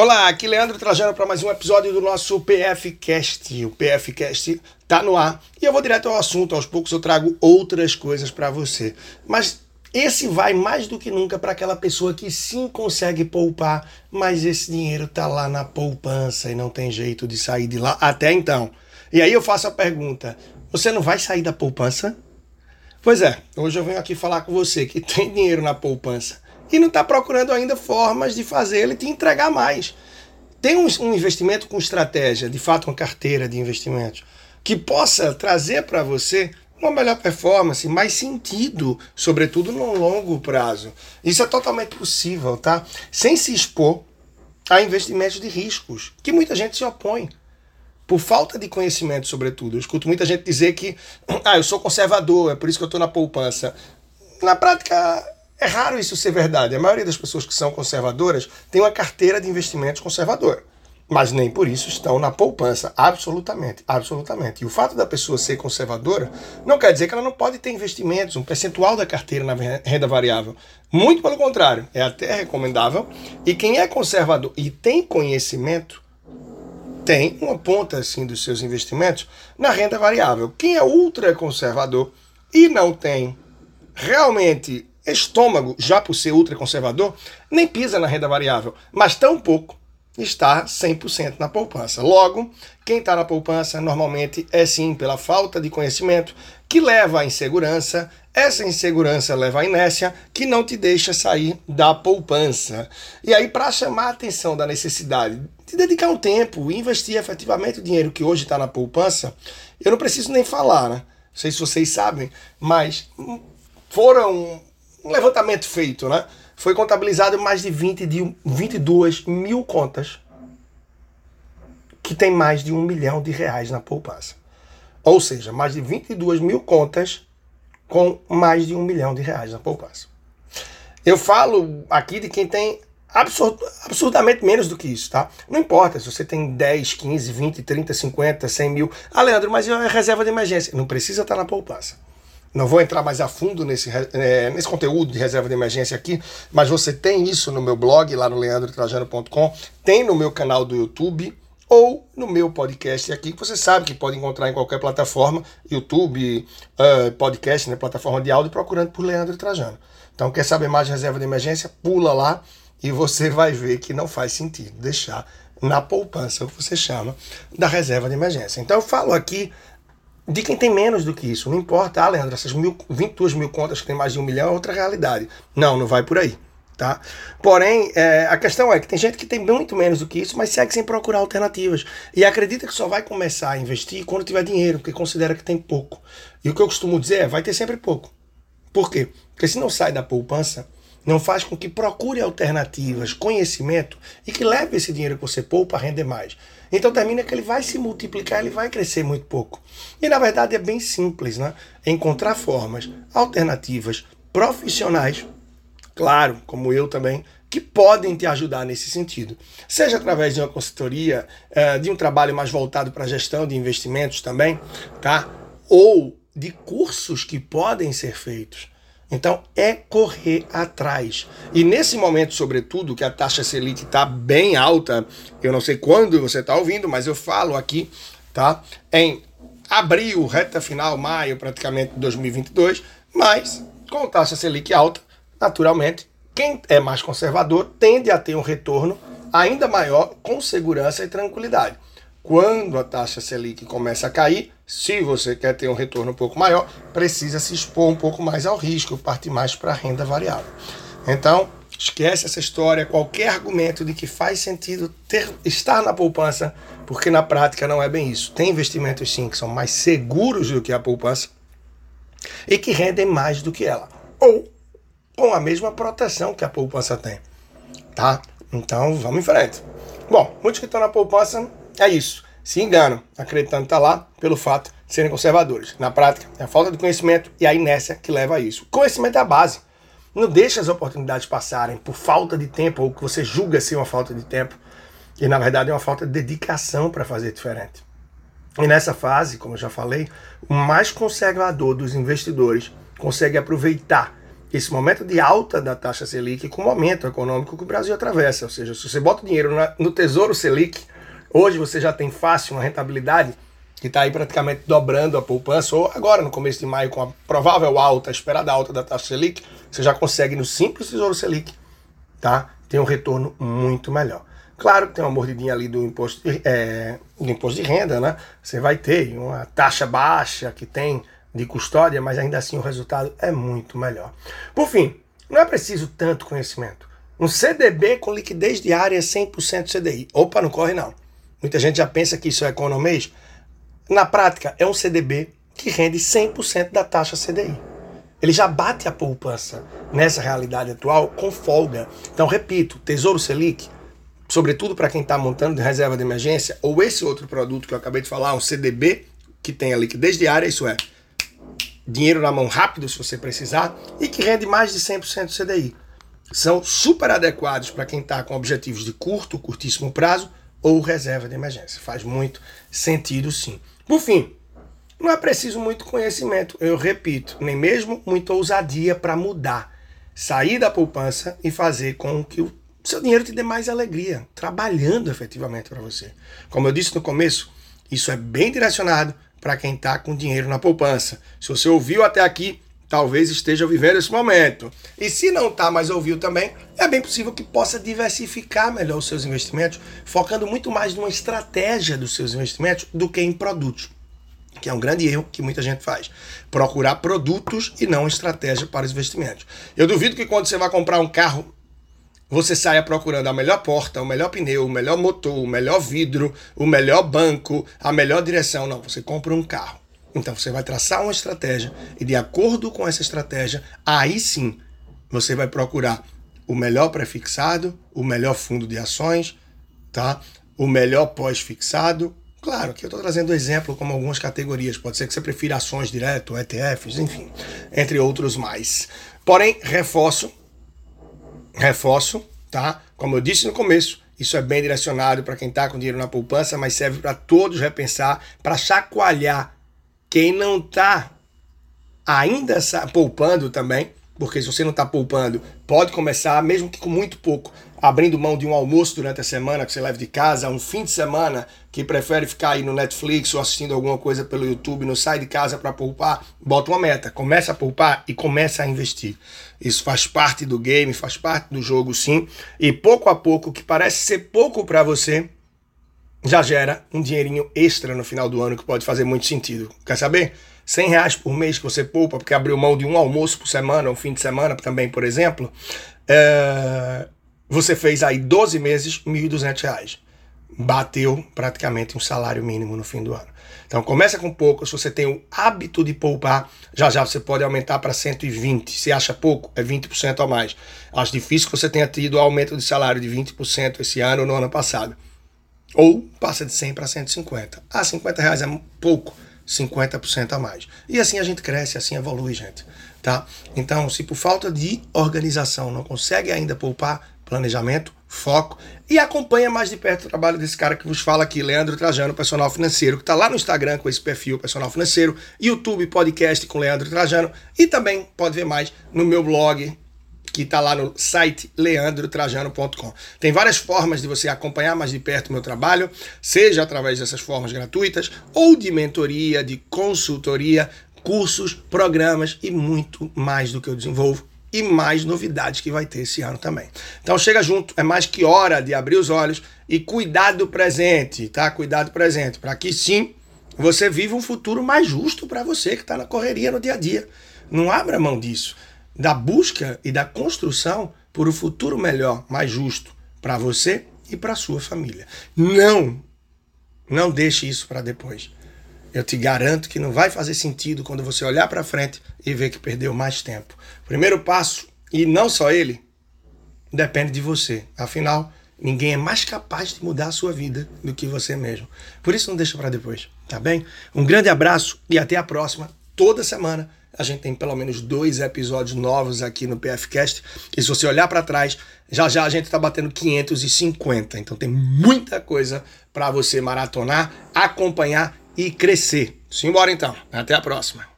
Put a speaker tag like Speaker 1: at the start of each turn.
Speaker 1: Olá, aqui Leandro Trajano para mais um episódio do nosso PFcast. O PFcast tá no ar e eu vou direto ao assunto. Aos poucos eu trago outras coisas para você. Mas esse vai mais do que nunca para aquela pessoa que sim consegue poupar, mas esse dinheiro tá lá na poupança e não tem jeito de sair de lá até então. E aí eu faço a pergunta: você não vai sair da poupança? Pois é, hoje eu venho aqui falar com você que tem dinheiro na poupança e não está procurando ainda formas de fazer ele te entregar mais. Tem um, um investimento com estratégia, de fato, uma carteira de investimentos, que possa trazer para você uma melhor performance, mais sentido, sobretudo no longo prazo. Isso é totalmente possível, tá? Sem se expor a investimentos de riscos, que muita gente se opõe. Por falta de conhecimento, sobretudo. Eu escuto muita gente dizer que, ah, eu sou conservador, é por isso que eu estou na poupança. Na prática, é raro isso ser verdade. A maioria das pessoas que são conservadoras tem uma carteira de investimentos conservadora. Mas nem por isso estão na poupança. Absolutamente, absolutamente. E o fato da pessoa ser conservadora não quer dizer que ela não pode ter investimentos, um percentual da carteira na renda variável. Muito pelo contrário, é até recomendável. E quem é conservador e tem conhecimento, tem uma ponta assim dos seus investimentos na renda variável. Quem é ultra conservador e não tem realmente estômago, já por ser ultraconservador, nem pisa na renda variável, mas tampouco está 100% na poupança. Logo, quem está na poupança normalmente é sim pela falta de conhecimento que leva à insegurança, essa insegurança leva à inércia que não te deixa sair da poupança. E aí, para chamar a atenção da necessidade de dedicar um tempo e investir efetivamente o dinheiro que hoje está na poupança, eu não preciso nem falar, né? Não sei se vocês sabem, mas foram um levantamento feito, né? Foi contabilizado mais de, 20 de 22 mil contas que tem mais de um milhão de reais na poupança. Ou seja, mais de 22 mil contas com mais de um milhão de reais na poupança. Eu falo aqui de quem tem absurd, absurdamente menos do que isso, tá? Não importa se você tem 10, 15, 20, 30, 50, 100 mil. Ah, Leandro, mas é reserva de emergência. Não precisa estar na poupança. Não vou entrar mais a fundo nesse, é, nesse conteúdo de reserva de emergência aqui, mas você tem isso no meu blog, lá no leandrotrajano.com, tem no meu canal do YouTube ou no meu podcast aqui, que você sabe que pode encontrar em qualquer plataforma, YouTube, uh, podcast, né, plataforma de áudio, procurando por Leandro Trajano. Então, quer saber mais de reserva de emergência? Pula lá e você vai ver que não faz sentido deixar na poupança, o que você chama da reserva de emergência. Então, eu falo aqui de quem tem menos do que isso. Não importa, ah, Leandro, essas mil, 22 mil contas que tem mais de um milhão é outra realidade. Não, não vai por aí. Tá? Porém, é, a questão é que tem gente que tem muito menos do que isso, mas segue sem procurar alternativas. E acredita que só vai começar a investir quando tiver dinheiro, porque considera que tem pouco. E o que eu costumo dizer é: vai ter sempre pouco. Por quê? Porque se não sai da poupança, não faz com que procure alternativas, conhecimento e que leve esse dinheiro que você poupa a render mais. Então termina que ele vai se multiplicar, ele vai crescer muito pouco. E na verdade é bem simples, né? Encontrar formas alternativas, profissionais, claro, como eu também, que podem te ajudar nesse sentido. Seja através de uma consultoria, eh, de um trabalho mais voltado para a gestão de investimentos também, tá? Ou de cursos que podem ser feitos. Então é correr atrás. E nesse momento, sobretudo, que a taxa Selic está bem alta, eu não sei quando você está ouvindo, mas eu falo aqui, tá? Em abril, reta final, maio, praticamente 2022, mas com taxa Selic alta, naturalmente, quem é mais conservador tende a ter um retorno ainda maior com segurança e tranquilidade. Quando a taxa Selic começa a cair, se você quer ter um retorno um pouco maior, precisa se expor um pouco mais ao risco, partir mais para a renda variável. Então, esquece essa história, qualquer argumento de que faz sentido ter, estar na poupança, porque na prática não é bem isso. Tem investimentos sim que são mais seguros do que a poupança e que rendem mais do que ela, ou com a mesma proteção que a poupança tem. Tá? Então, vamos em frente. Bom, muitos que estão na poupança é isso. Se enganam, acreditando que está lá pelo fato de serem conservadores. Na prática, é a falta de conhecimento e a inércia que leva a isso. conhecimento é a base. Não deixe as oportunidades passarem por falta de tempo ou que você julga ser uma falta de tempo. E na verdade é uma falta de dedicação para fazer diferente. E nessa fase, como eu já falei, o mais conservador dos investidores consegue aproveitar esse momento de alta da taxa Selic com o momento econômico que o Brasil atravessa. Ou seja, se você bota dinheiro no Tesouro Selic, hoje você já tem fácil uma rentabilidade que está aí praticamente dobrando a poupança, ou agora no começo de maio, com a provável alta, a esperada alta da taxa Selic, você já consegue no simples Tesouro Selic, tá? Tem um retorno muito melhor. Claro que tem uma mordidinha ali do imposto de, é, do imposto de renda, né? Você vai ter uma taxa baixa que tem de custódia, mas ainda assim o resultado é muito melhor. Por fim, não é preciso tanto conhecimento. Um CDB com liquidez diária é 100% CDI. Opa, não corre não. Muita gente já pensa que isso é economês. Na prática, é um CDB que rende 100% da taxa CDI. Ele já bate a poupança nessa realidade atual com folga. Então, repito, Tesouro Selic, sobretudo para quem está montando de reserva de emergência, ou esse outro produto que eu acabei de falar, um CDB, que tem a liquidez diária, isso é, dinheiro na mão rápido se você precisar e que rende mais de 100% CDI. São super adequados para quem está com objetivos de curto, curtíssimo prazo ou reserva de emergência. Faz muito sentido sim. Por fim, não é preciso muito conhecimento, eu repito, nem mesmo muita ousadia para mudar. Sair da poupança e fazer com que o seu dinheiro te dê mais alegria, trabalhando efetivamente para você. Como eu disse no começo, isso é bem direcionado para quem está com dinheiro na poupança. Se você ouviu até aqui, talvez esteja vivendo esse momento. E se não está, mas ouviu também, é bem possível que possa diversificar melhor os seus investimentos, focando muito mais numa estratégia dos seus investimentos do que em produtos. Que é um grande erro que muita gente faz. Procurar produtos e não estratégia para os investimentos. Eu duvido que quando você vai comprar um carro você saia procurando a melhor porta, o melhor pneu, o melhor motor, o melhor vidro, o melhor banco, a melhor direção. Não, você compra um carro. Então você vai traçar uma estratégia e de acordo com essa estratégia, aí sim você vai procurar o melhor prefixado, o melhor fundo de ações, tá? O melhor pós-fixado. Claro que eu estou trazendo exemplo como algumas categorias. Pode ser que você prefira ações direto, ETFs, enfim, entre outros mais. Porém, reforço Reforço, tá? Como eu disse no começo, isso é bem direcionado para quem está com dinheiro na poupança, mas serve para todos repensar, para chacoalhar quem não está ainda poupando também, porque se você não está poupando, pode começar, mesmo que com muito pouco, abrindo mão de um almoço durante a semana que você leva de casa, um fim de semana que prefere ficar aí no Netflix ou assistindo alguma coisa pelo YouTube, não sai de casa para poupar, bota uma meta, começa a poupar e começa a investir. Isso faz parte do game, faz parte do jogo sim, e pouco a pouco, que parece ser pouco para você, já gera um dinheirinho extra no final do ano que pode fazer muito sentido. Quer saber? 100 reais por mês que você poupa, porque abriu mão de um almoço por semana, um fim de semana também, por exemplo, é... você fez aí 12 meses, R$ 1.200. Bateu praticamente um salário mínimo no fim do ano. Então começa com pouco, se você tem o hábito de poupar, já já você pode aumentar para 120. Se acha pouco, é 20% a mais. Acho difícil que você tenha tido aumento de salário de 20% esse ano ou no ano passado. Ou passa de 100 para 150. Ah, 50 reais é pouco. 50% a mais. E assim a gente cresce, assim evolui, gente. Tá? Então, se por falta de organização não consegue ainda poupar, planejamento, foco e acompanha mais de perto o trabalho desse cara que vos fala aqui, Leandro Trajano, personal financeiro, que está lá no Instagram com esse perfil personal financeiro, YouTube, podcast com Leandro Trajano e também pode ver mais no meu blog que está lá no site leandrotrajano.com. Tem várias formas de você acompanhar mais de perto o meu trabalho, seja através dessas formas gratuitas ou de mentoria, de consultoria, cursos, programas e muito mais do que eu desenvolvo e mais novidades que vai ter esse ano também. Então chega junto, é mais que hora de abrir os olhos e cuidar do presente, tá? Cuidar do presente, para que sim você viva um futuro mais justo para você que está na correria no dia a dia. Não abra mão disso da busca e da construção por um futuro melhor, mais justo para você e para sua família. Não, não deixe isso para depois. Eu te garanto que não vai fazer sentido quando você olhar para frente e ver que perdeu mais tempo. Primeiro passo, e não só ele, depende de você. Afinal, ninguém é mais capaz de mudar a sua vida do que você mesmo. Por isso não deixa para depois, tá bem? Um grande abraço e até a próxima, toda semana a gente tem pelo menos dois episódios novos aqui no PFcast. E se você olhar para trás, já já a gente está batendo 550. Então tem muita coisa para você maratonar, acompanhar e crescer. Simbora então. Até a próxima.